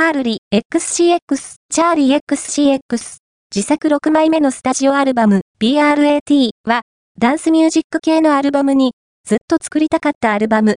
カールリ XCX チャーリー XCX 自作6枚目のスタジオアルバム BRAT はダンスミュージック系のアルバムにずっと作りたかったアルバム。